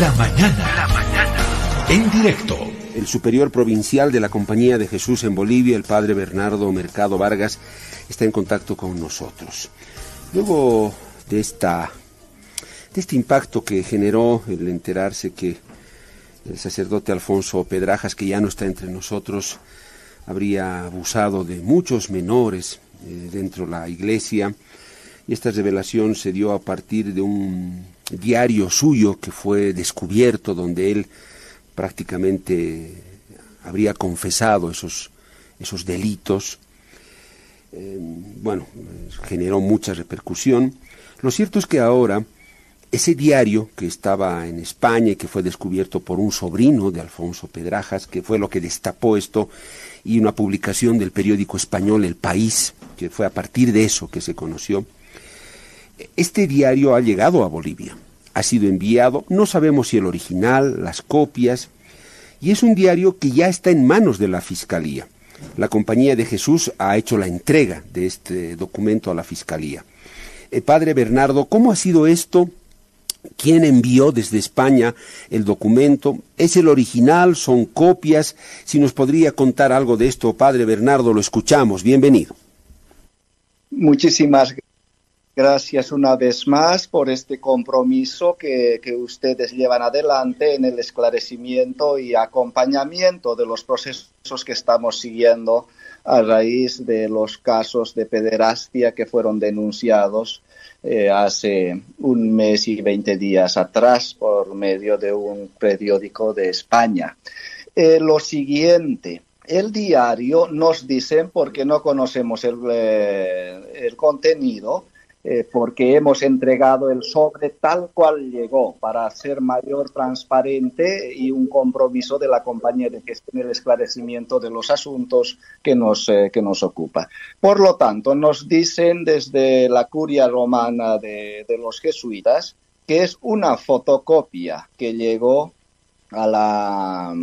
La mañana. La mañana. En directo. El superior provincial de la Compañía de Jesús en Bolivia, el padre Bernardo Mercado Vargas, está en contacto con nosotros. Luego de esta de este impacto que generó el enterarse que el sacerdote Alfonso Pedrajas, que ya no está entre nosotros, habría abusado de muchos menores eh, dentro de la iglesia. Y esta revelación se dio a partir de un diario suyo que fue descubierto, donde él prácticamente habría confesado esos, esos delitos. Eh, bueno, generó mucha repercusión. Lo cierto es que ahora ese diario que estaba en España y que fue descubierto por un sobrino de Alfonso Pedrajas, que fue lo que destapó esto, y una publicación del periódico español El País, que fue a partir de eso que se conoció, este diario ha llegado a Bolivia, ha sido enviado, no sabemos si el original, las copias, y es un diario que ya está en manos de la Fiscalía. La Compañía de Jesús ha hecho la entrega de este documento a la Fiscalía. Eh, padre Bernardo, ¿cómo ha sido esto? ¿Quién envió desde España el documento? ¿Es el original? ¿Son copias? Si nos podría contar algo de esto, Padre Bernardo, lo escuchamos. Bienvenido. Muchísimas gracias una vez más por este compromiso que, ustedes llevan adelante en el esclarecimiento y acompañamiento de los procesos que estamos siguiendo a raíz de los casos de pederastia que fueron denunciados eh, hace un mes y veinte días atrás por medio de un periódico de España. Eh, lo siguiente, el diario nos dice, porque no conocemos el, eh, el contenido, eh, porque hemos entregado el sobre tal cual llegó para ser mayor transparente y un compromiso de la compañía de gestión el esclarecimiento de los asuntos que nos, eh, que nos ocupa. Por lo tanto, nos dicen desde la curia romana de, de los jesuitas que es una fotocopia que llegó a la,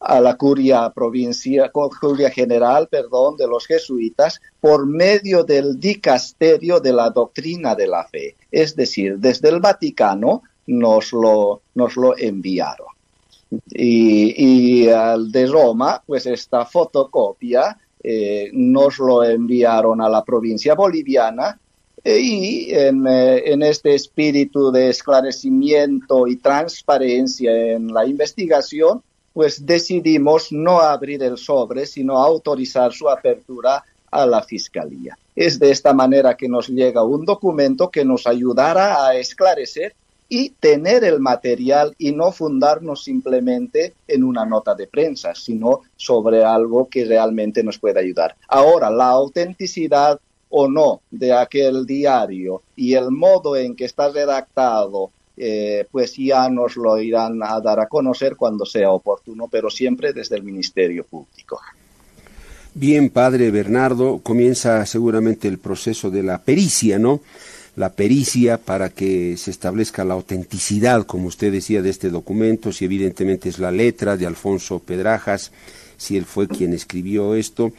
a la curia provincia, curia general, perdón, de los jesuitas por medio del dicasterio de la doctrina de la fe. Es decir, desde el Vaticano nos lo, nos lo enviaron. Y, y al de Roma, pues esta fotocopia eh, nos lo enviaron a la provincia boliviana y en, eh, en, este espíritu de esclarecimiento y transparencia en la investigación, pues decidimos no abrir el sobre, sino autorizar su apertura a la Fiscalía. Es de esta manera que nos llega un documento que nos ayudará a esclarecer y tener el material y no fundarnos simplemente en una nota de prensa, sino sobre algo que realmente nos puede ayudar. Ahora, la autenticidad o no de aquel diario y el modo en que está redactado, eh, pues ya nos lo irán a dar a conocer cuando sea oportuno, pero siempre desde el Ministerio Público. Bien, padre Bernardo, comienza seguramente el proceso de la pericia, ¿no? La pericia para que se establezca la autenticidad, como usted decía, de este documento, si evidentemente es la letra de Alfonso Pedrajas, si él fue quien escribió esto.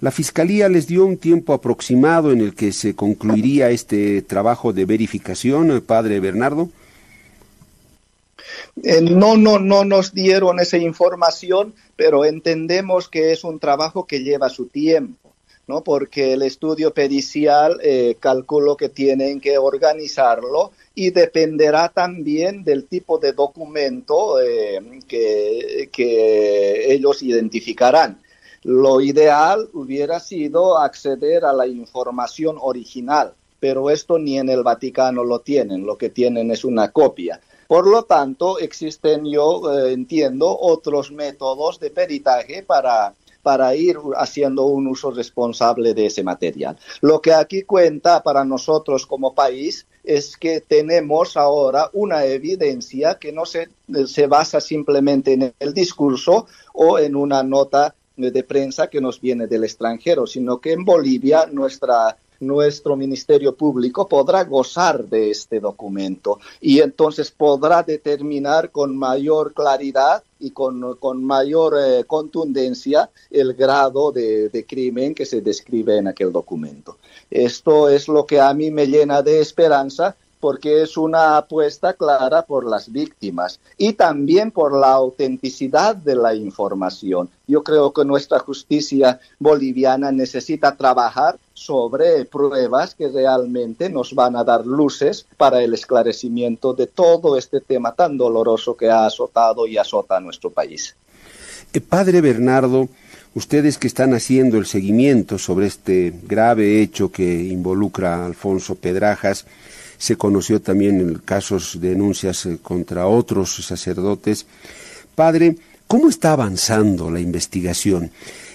La Fiscalía les dio un tiempo aproximado en el que se concluiría este trabajo de verificación, padre Bernardo. Eh, no, no, no nos dieron esa información, pero entendemos que es un trabajo que lleva su tiempo, ¿no? Porque el estudio pericial eh, calculo que tienen que organizarlo y dependerá también del tipo de documento eh, que, que ellos identificarán. Lo ideal hubiera sido acceder a la información original, pero esto ni en el Vaticano lo tienen, lo que tienen es una copia. Por lo tanto, existen, yo eh, entiendo, otros métodos de peritaje para, para ir haciendo un uso responsable de ese material. Lo que aquí cuenta para nosotros como país es que tenemos ahora una evidencia que no se, se basa simplemente en el discurso o en una nota de prensa que nos viene del extranjero, sino que en Bolivia nuestro Ministerio Público podrá gozar de este documento y entonces podrá determinar con mayor claridad y con, con mayor eh, contundencia el grado de, de, crimen que se describe en aquel documento. Esto es lo que a mí me llena de esperanza porque es una apuesta clara por las víctimas y también por la autenticidad de la información. Yo creo que nuestra justicia boliviana necesita trabajar sobre pruebas que realmente nos van a dar luces para el esclarecimiento de todo este tema tan doloroso que ha azotado y azota a nuestro país. Eh, padre Bernardo, ustedes que están haciendo el seguimiento sobre este grave hecho que involucra a Alfonso Pedrajas, se conoció también en casos de denuncias eh, contra otros sacerdotes. Padre, ¿cómo está avanzando la investigación?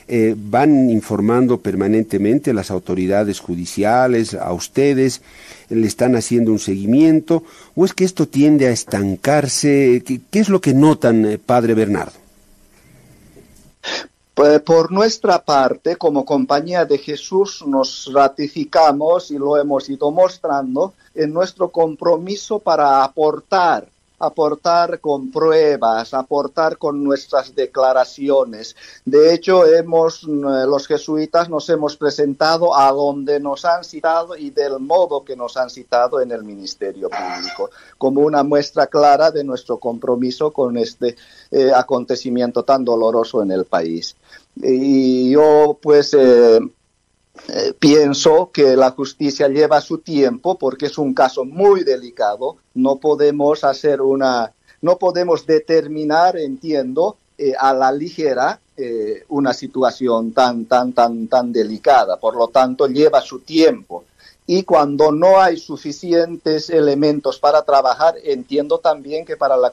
Eh, ¿Van informando permanentemente las autoridades judiciales, a ustedes? ¿Le están haciendo un seguimiento? ¿O es que esto tiende a estancarse? ¿Qué, es lo que notan, eh, Padre Bernardo? Pues, por nuestra parte, como compañía de Jesús, nos ratificamos y lo hemos ido mostrando en nuestro compromiso para aportar aportar con pruebas, aportar con nuestras declaraciones. De hecho, hemos, eh, los jesuitas nos hemos presentado a donde nos han citado y del modo que nos han citado en el Ministerio Público, como una muestra clara de nuestro compromiso con este eh, acontecimiento tan doloroso en el país. Y yo, pues, eh, eh, pienso que la justicia lleva su tiempo porque es un caso muy delicado. No podemos hacer una, no podemos determinar, entiendo, eh, a la ligera eh, una situación tan, tan, tan, tan delicada. Por lo tanto, lleva su tiempo. Y cuando no hay suficientes elementos para trabajar, entiendo también que para la,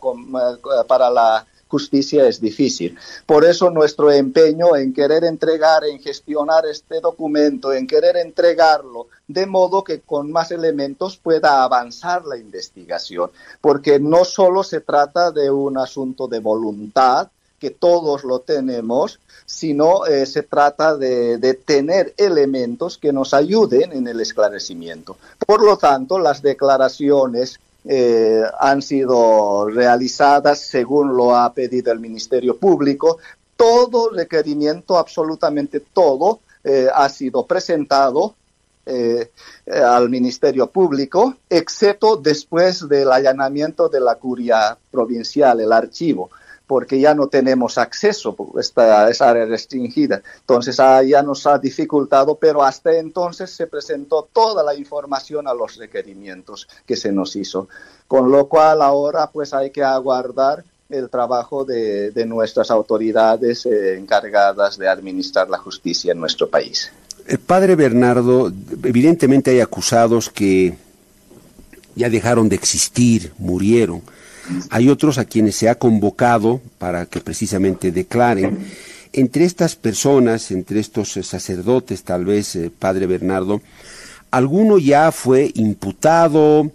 para la justicia es difícil. Por eso nuestro empeño en querer entregar, en gestionar este documento, en querer entregarlo de modo que con más elementos pueda avanzar la investigación, porque no solo se trata de un asunto de voluntad, que todos lo tenemos, sino eh, se trata de, de, tener elementos que nos ayuden en el esclarecimiento. Por lo tanto, las declaraciones eh, han sido realizadas según lo ha pedido el Ministerio Público. Todo requerimiento, absolutamente todo, eh, ha sido presentado eh, al Ministerio Público, excepto después del allanamiento de la curia provincial, el archivo porque ya no tenemos acceso, esta es área restringida. Entonces ah, ya nos ha dificultado, pero hasta entonces se presentó toda la información a los requerimientos que se nos hizo. Con lo cual ahora pues hay que aguardar el trabajo de, nuestras autoridades eh, encargadas de administrar la justicia en nuestro país. El eh, padre Bernardo, evidentemente hay acusados que ya dejaron de existir, murieron hay otros a quienes se ha convocado para que precisamente declaren. Entre estas personas, entre estos eh, sacerdotes, tal vez, eh, Padre Bernardo, ¿alguno ya fue imputado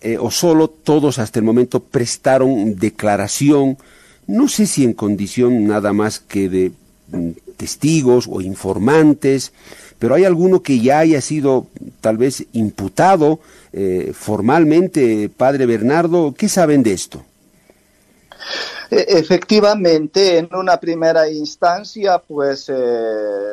eh, o solo todos hasta el momento prestaron declaración? No sé si en condición nada más que de mm, testigos o informantes, pero hay alguno que ya haya sido tal vez imputado eh, formalmente, padre Bernardo. ¿Qué saben de esto? E, efectivamente, en una primera instancia, pues eh,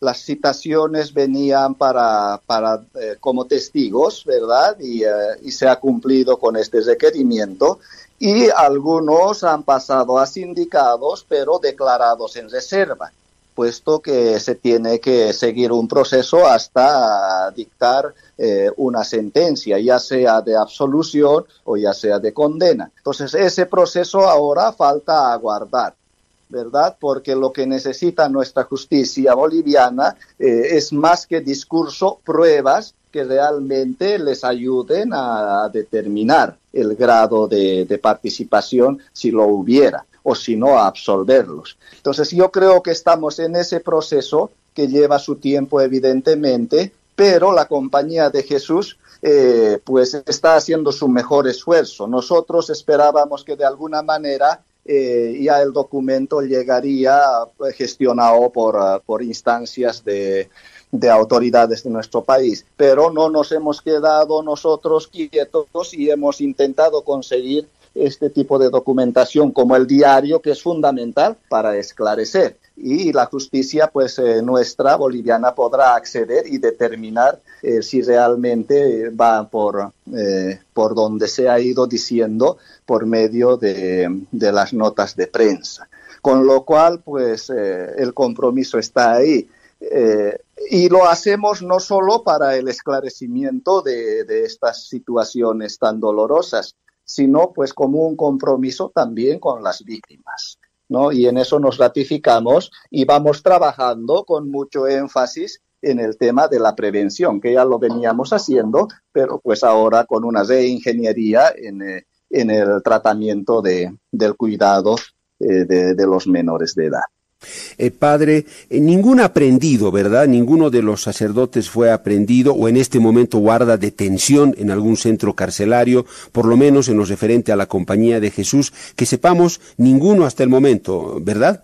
las citaciones venían para, para eh, como testigos, ¿verdad? Y, y, se ha cumplido con este requerimiento. Y algunos han pasado a sindicados, pero declarados en reserva puesto que se tiene que seguir un proceso hasta dictar eh, una sentencia, ya sea de absolución o ya sea de condena. Entonces, ese proceso ahora falta aguardar. ¿verdad? Porque lo que necesita nuestra justicia boliviana eh, es más que discurso, pruebas que realmente les ayuden a, determinar el grado de participación si lo hubiera o si no a absolverlos. Entonces yo creo que estamos en ese proceso que lleva su tiempo evidentemente, pero la compañía de Jesús eh, pues está haciendo su mejor esfuerzo. Nosotros esperábamos que de alguna manera eh, ya el documento llegaría pues, gestionado por, uh, por instancias de, de autoridades de nuestro país. Pero no nos hemos quedado nosotros quietos y hemos intentado conseguir este tipo de documentación como el diario, que es fundamental para esclarecer. y la justicia pues eh, nuestra boliviana podrá acceder y determinar eh, si realmente va por, eh, por donde se ha ido diciendo por medio de, de las notas de prensa. Con lo cual pues el compromiso está ahí. y lo hacemos no solo para el esclarecimiento de, de estas situaciones tan dolorosas, sino pues como un compromiso también con las víctimas. ¿no? Y en eso nos ratificamos y vamos trabajando con mucho énfasis en el tema de la prevención, que ya lo veníamos haciendo, pero pues ahora con una reingeniería en, eh, en el tratamiento de, del cuidado eh, de, de los menores de edad. Eh, padre, eh, ningún aprendido, ¿verdad? Ninguno de los sacerdotes fue aprendido o en este momento guarda detención en algún centro carcelario, por lo menos en lo referente a la compañía de Jesús, que sepamos ninguno hasta el momento, ¿verdad?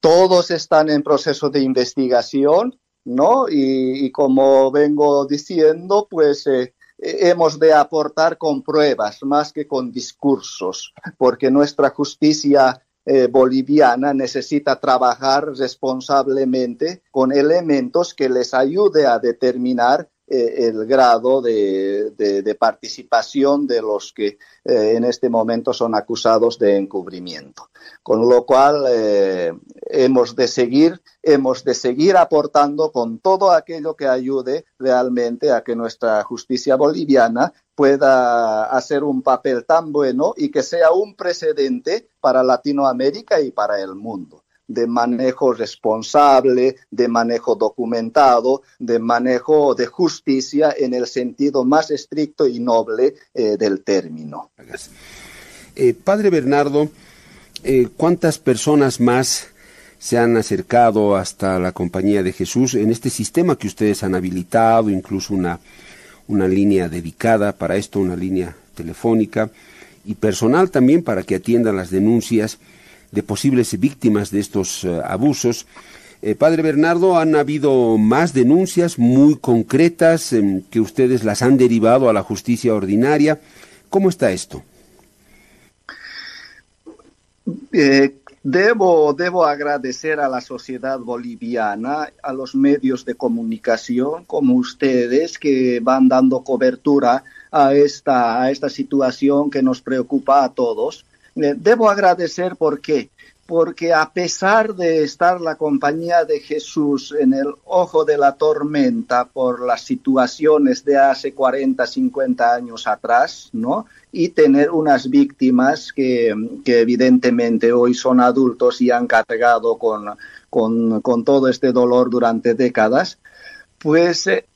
Todos están en proceso de investigación, ¿no? Y, como vengo diciendo, pues eh, hemos de aportar con pruebas más que con discursos, porque nuestra justicia eh, boliviana necesita trabajar responsablemente con elementos que les ayude a determinar eh, el grado de, participación de los que eh, en este momento son acusados de encubrimiento. Con lo cual hemos de seguir, hemos de seguir aportando con todo aquello que ayude realmente a que nuestra justicia boliviana pueda hacer un papel tan bueno y que sea un precedente para Latinoamérica y para el mundo de manejo responsable, de manejo documentado, de manejo de justicia en el sentido más estricto y noble eh, del término. Eh, padre Bernardo, eh, ¿cuántas personas más se han acercado hasta la compañía de Jesús en este sistema que ustedes han habilitado, incluso una una línea dedicada para esto, una línea telefónica y personal también para que atiendan las denuncias de posibles víctimas de estos eh, abusos. Eh, padre Bernardo, han habido más denuncias muy concretas em, que ustedes las han derivado a la justicia ordinaria. ¿Cómo está esto? Eh, Debo, debo agradecer a la sociedad boliviana, a los medios de comunicación como ustedes que van dando cobertura a esta, a esta situación que nos preocupa a todos. Debo agradecer porque porque a pesar de estar la compañía de Jesús en el ojo de la tormenta por las situaciones de hace 40, 50 años atrás, ¿no? Y tener unas víctimas que, evidentemente hoy son adultos y han cargado con, con, todo este dolor durante décadas, pues eh,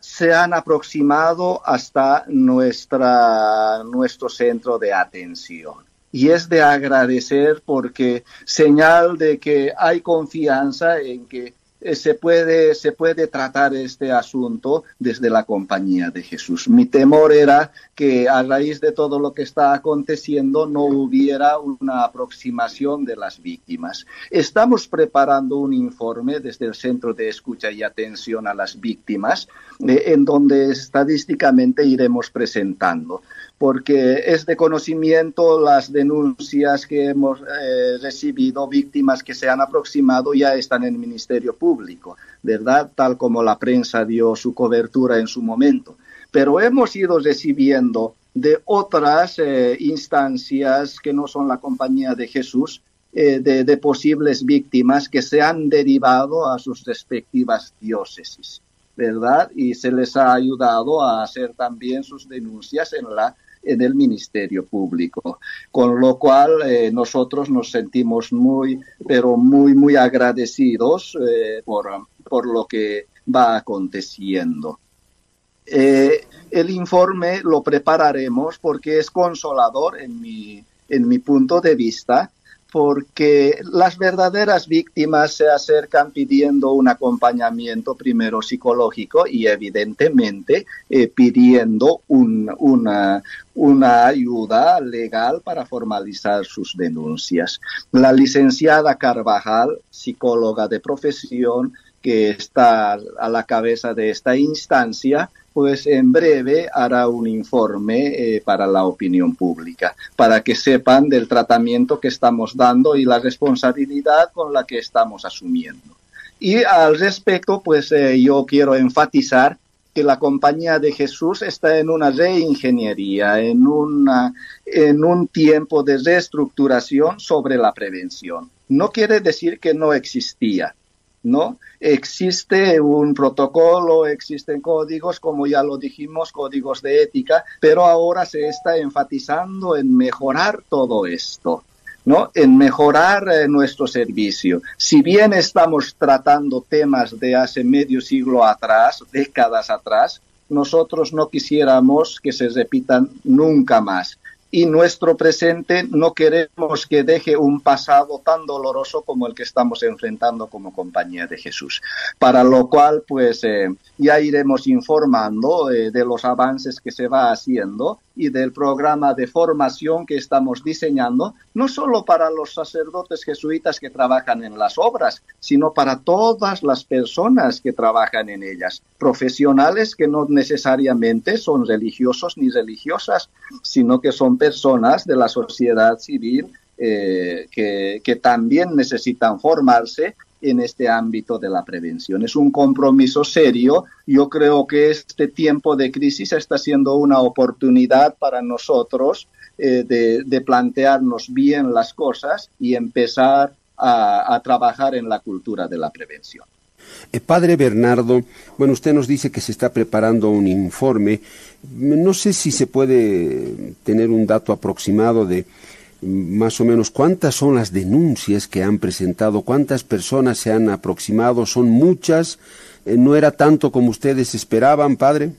se han aproximado hasta nuestra, nuestro centro de atención y es de agradecer porque señal de que hay confianza en que eh, se puede, se puede tratar este asunto desde la compañía de Jesús. Mi temor era que a raíz de todo lo que está aconteciendo no hubiera una aproximación de las víctimas. Estamos preparando un informe desde el Centro de Escucha y Atención a las Víctimas, eh, en donde estadísticamente iremos presentando porque es de conocimiento las denuncias que hemos eh, recibido, víctimas que se han aproximado ya están en el Ministerio Público, ¿verdad? Tal como la prensa dio su cobertura en su momento. Pero hemos ido recibiendo de otras eh, instancias que no son la Compañía de Jesús, eh, de, de posibles víctimas que se han derivado a sus respectivas diócesis. ¿verdad? Y se les ha ayudado a hacer también sus denuncias en la en el Ministerio Público. Con lo cual eh, nosotros nos sentimos muy, pero muy, muy agradecidos eh, por, por lo que va aconteciendo. Eh, el informe lo prepararemos porque es consolador en mi, en mi punto de vista porque las verdaderas víctimas se acercan pidiendo un acompañamiento primero psicológico y evidentemente eh, pidiendo una, una ayuda legal para formalizar sus denuncias. La licenciada Carvajal, psicóloga de profesión, que está a la cabeza de esta instancia, pues en breve hará un informe eh, para la opinión pública, para que sepan del tratamiento que estamos dando y la responsabilidad con la que estamos asumiendo. Y al respecto, pues eh, yo quiero enfatizar que la compañía de Jesús está en una reingeniería, en, una, en un tiempo de reestructuración sobre la prevención. No quiere decir que no existía, ¿no? Existe un protocolo, existen códigos, como ya lo dijimos, códigos de ética, pero ahora se está enfatizando en mejorar todo esto. ¿no? en mejorar eh, nuestro servicio. Si bien estamos tratando temas de hace medio siglo atrás, décadas atrás, nosotros no quisiéramos que se repitan nunca más y nuestro presente no queremos que deje un pasado tan doloroso como el que estamos enfrentando como compañía de Jesús. Para lo cual, pues eh, ya iremos informando eh, de los avances que se va haciendo y del programa de formación que estamos diseñando, no solo para los sacerdotes jesuitas que trabajan en las obras, sino para todas las personas que trabajan en ellas, profesionales que no necesariamente son religiosos ni religiosas, sino que son personas de la sociedad civil eh, que, que también necesitan formarse en este ámbito de la prevención. Es un compromiso serio. Yo creo que este tiempo de crisis está siendo una oportunidad para nosotros eh, de, plantearnos bien las cosas y empezar a, trabajar en la cultura de la prevención. Eh, padre Bernardo, bueno, usted nos dice que se está preparando un informe. No sé si se puede tener un dato aproximado de más o menos cuántas son las denuncias que han presentado, cuántas personas se han aproximado, son muchas, eh, no era tanto como ustedes esperaban, padre.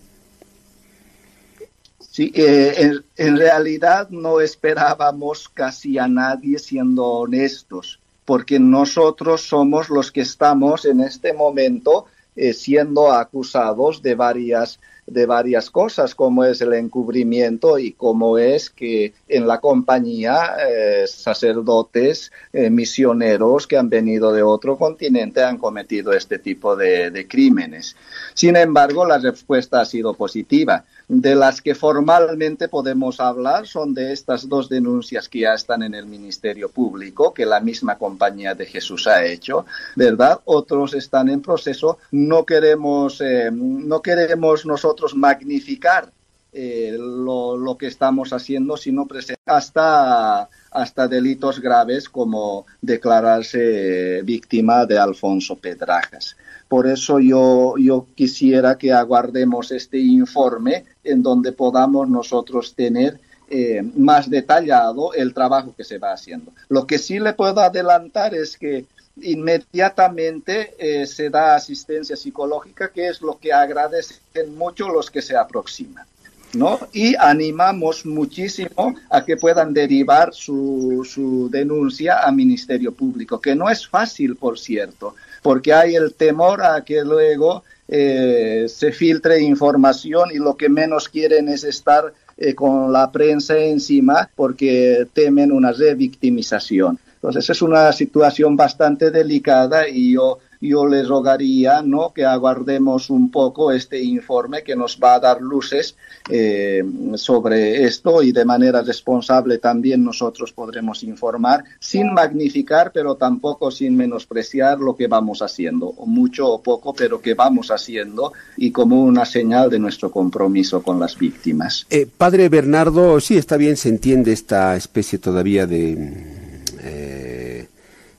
Sí, eh, en, realidad no esperábamos casi a nadie siendo honestos, porque nosotros somos los que estamos en este momento eh, siendo acusados de varias de varias cosas, como es el encubrimiento y como es que en la compañía eh, sacerdotes, eh, misioneros que han venido de otro continente han cometido este tipo de, de crímenes. Sin embargo, la respuesta ha sido positiva. De las que formalmente podemos hablar son de estas dos denuncias que ya están en el Ministerio Público, que la misma compañía de Jesús ha hecho, ¿verdad? Otros están en proceso. No queremos, eh, no queremos nosotros magnificar eh, lo, que estamos haciendo, sino hasta, hasta delitos graves como declararse víctima de Alfonso Pedrajas. Por eso yo, yo quisiera que aguardemos este informe en donde podamos nosotros tener eh, más detallado el trabajo que se va haciendo. Lo que sí le puedo adelantar es que inmediatamente eh, se da asistencia psicológica, que es lo que agradecen mucho los que se aproximan. ¿No? Y animamos muchísimo a que puedan derivar su, su denuncia a Ministerio Público, que no es fácil, por cierto, porque hay el temor a que luego eh, se filtre información y lo que menos quieren es estar eh, con la prensa encima porque temen una revictimización. Entonces es una situación bastante delicada y yo yo les rogaría ¿no? que aguardemos un poco este informe que nos va a dar luces eh, sobre esto y de manera responsable también nosotros podremos informar sin magnificar pero tampoco sin menospreciar lo que vamos haciendo, o mucho o poco, pero que vamos haciendo y como una señal de nuestro compromiso con las víctimas. Eh, padre Bernardo, sí, está bien, se entiende esta especie todavía de... Eh,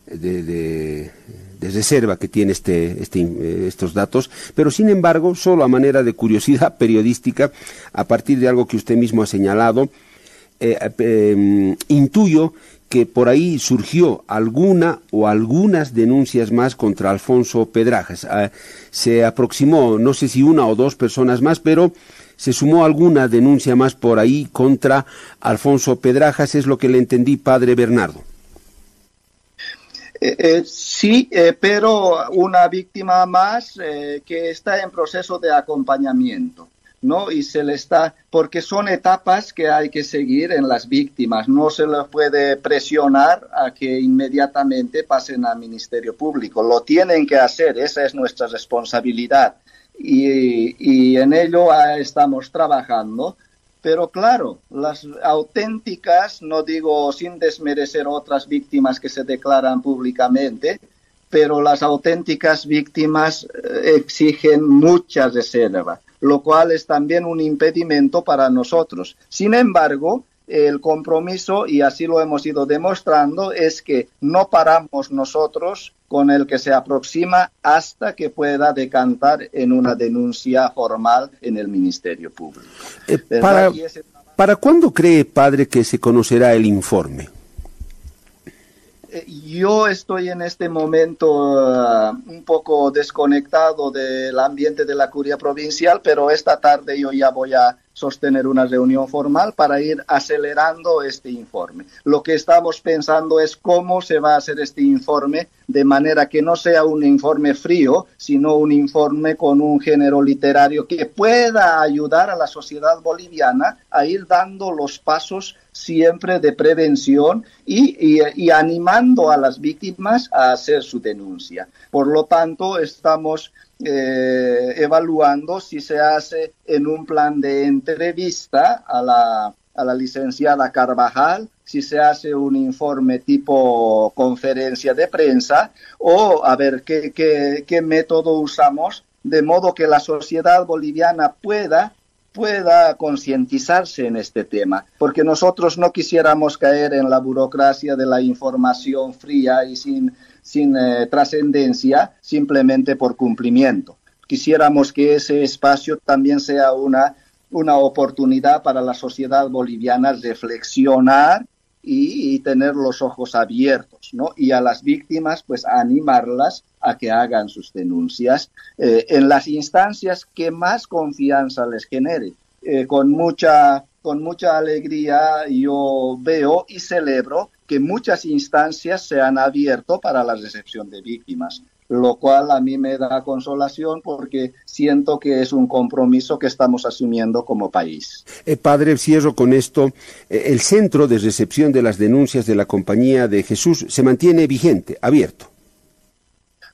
de de reserva que tiene este, este, eh, estos datos, pero sin embargo, solo a manera de curiosidad periodística, a partir de algo que usted mismo ha señalado, eh, em, intuyo que por ahí surgió alguna o algunas denuncias más contra Alfonso Pedrajas. Ah, se aproximó, no sé si una o dos personas más, pero se sumó alguna denuncia más por ahí contra Alfonso Pedrajas, es lo que le entendí, padre Bernardo. Eh, eh, sí, eh, pero una víctima más que está en proceso de acompañamiento. ¿no? Y se le está, porque son etapas que hay que seguir en las víctimas, no se les puede presionar a que inmediatamente pasen al Ministerio Público, lo tienen que hacer, esa es nuestra responsabilidad. y, en ello estamos trabajando. Pero claro, las auténticas, no digo sin desmerecer otras víctimas que se declaran públicamente, pero las auténticas víctimas eh, exigen mucha reserva, lo cual es también un impedimento para nosotros. Sin embargo, el compromiso, y así lo hemos ido demostrando, es que no paramos nosotros con el que se aproxima hasta que pueda decantar en una denuncia formal en el Ministerio Público. Eh, para, ¿Para cuándo cree, padre, que se conocerá el informe? Eh, yo estoy en este momento uh, un poco desconectado del ambiente de la curia provincial, pero esta tarde yo ya voy a sostener una reunión formal para ir acelerando este informe. Lo que estamos pensando es cómo se va a hacer este informe de manera que no sea un informe frío, sino un informe con un género literario que pueda ayudar a la sociedad boliviana a ir dando los pasos siempre de prevención y, y, animando a las víctimas a hacer su denuncia. Por lo tanto, estamos eh, evaluando si se hace en un plan de entrevista a la, a la licenciada Carvajal, si se hace un informe tipo conferencia de prensa o a ver qué, qué, qué método usamos de modo que la sociedad boliviana pueda pueda concientizarse en este tema, porque nosotros no quisiéramos caer en la burocracia de la información fría y sin, sin eh, trascendencia simplemente por cumplimiento. Quisiéramos que ese espacio también sea una, una oportunidad para la sociedad boliviana reflexionar y, tener los ojos abiertos, ¿no? Y a las víctimas, pues animarlas a que hagan sus denuncias eh, en las instancias que más confianza les genere. Eh, con mucha con mucha alegría yo veo y celebro que muchas instancias se han abierto para la recepción de víctimas lo cual a mí me da consolación porque siento que es un compromiso que estamos asumiendo como país. Eh, padre, cierro con esto. Eh, el centro de recepción de las denuncias de la Compañía de Jesús se mantiene vigente, abierto.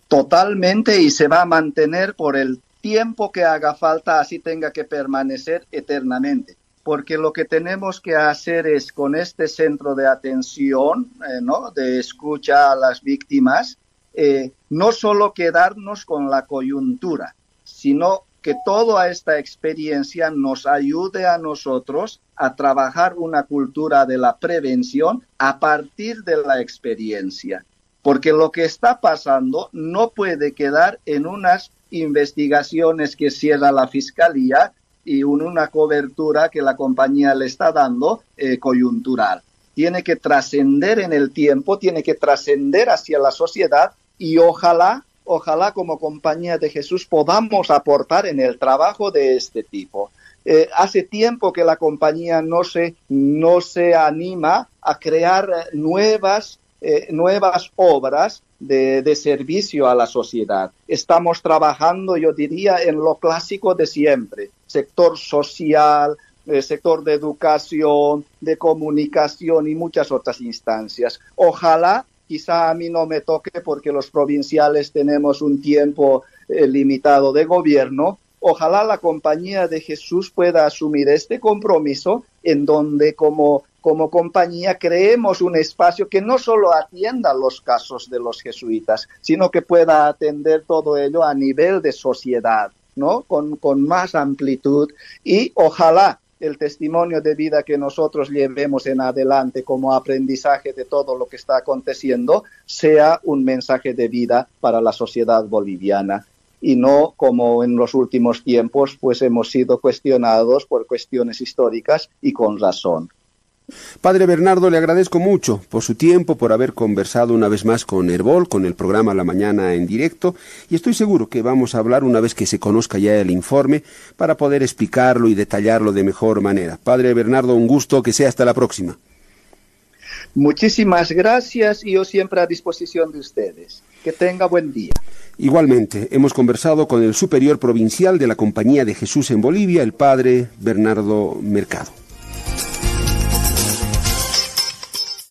Totalmente y se va a mantener por el tiempo que haga falta, así tenga que permanecer eternamente porque lo que tenemos que hacer es con este centro de atención, eh, de escucha a las víctimas, eh, no solo quedarnos con la coyuntura, sino que toda esta experiencia nos ayude a nosotros a trabajar una cultura de la prevención a partir de la experiencia. Porque lo que está pasando no puede quedar en unas investigaciones que cierra la fiscalía y una cobertura que la compañía le está dando eh, coyuntural. Tiene que trascender en el tiempo, tiene que trascender hacia la sociedad y ojalá, ojalá como compañía de Jesús podamos aportar en el trabajo de este tipo. Eh, hace tiempo que la compañía no se, no se anima a crear nuevas, eh, nuevas obras de, servicio a la sociedad. Estamos trabajando, yo diría, en lo clásico de siempre, sector social, eh, sector de educación, de comunicación y muchas otras instancias. Ojalá quizá a mí no me toque porque los provinciales tenemos un tiempo eh, limitado de gobierno. Ojalá la compañía de Jesús pueda asumir este compromiso en donde como, como compañía creemos un espacio que no solo atienda los casos de los jesuitas, sino que pueda atender todo ello a nivel de sociedad, ¿no? Con, con más amplitud y ojalá el testimonio de vida que nosotros llevemos en adelante como aprendizaje de todo lo que está aconteciendo sea un mensaje de vida para la sociedad boliviana y no como en los últimos tiempos pues hemos sido cuestionados por cuestiones históricas y con razón. Padre Bernardo, le agradezco mucho por su tiempo, por haber conversado una vez más con Herbol, con el programa La Mañana en directo, y estoy seguro que vamos a hablar una vez que se conozca ya el informe para poder explicarlo y detallarlo de mejor manera. Padre Bernardo, un gusto, que sea hasta la próxima. Muchísimas gracias y yo siempre a disposición de ustedes. Que tenga buen día. Igualmente, hemos conversado con el superior provincial de la Compañía de Jesús en Bolivia, el padre Bernardo Mercado.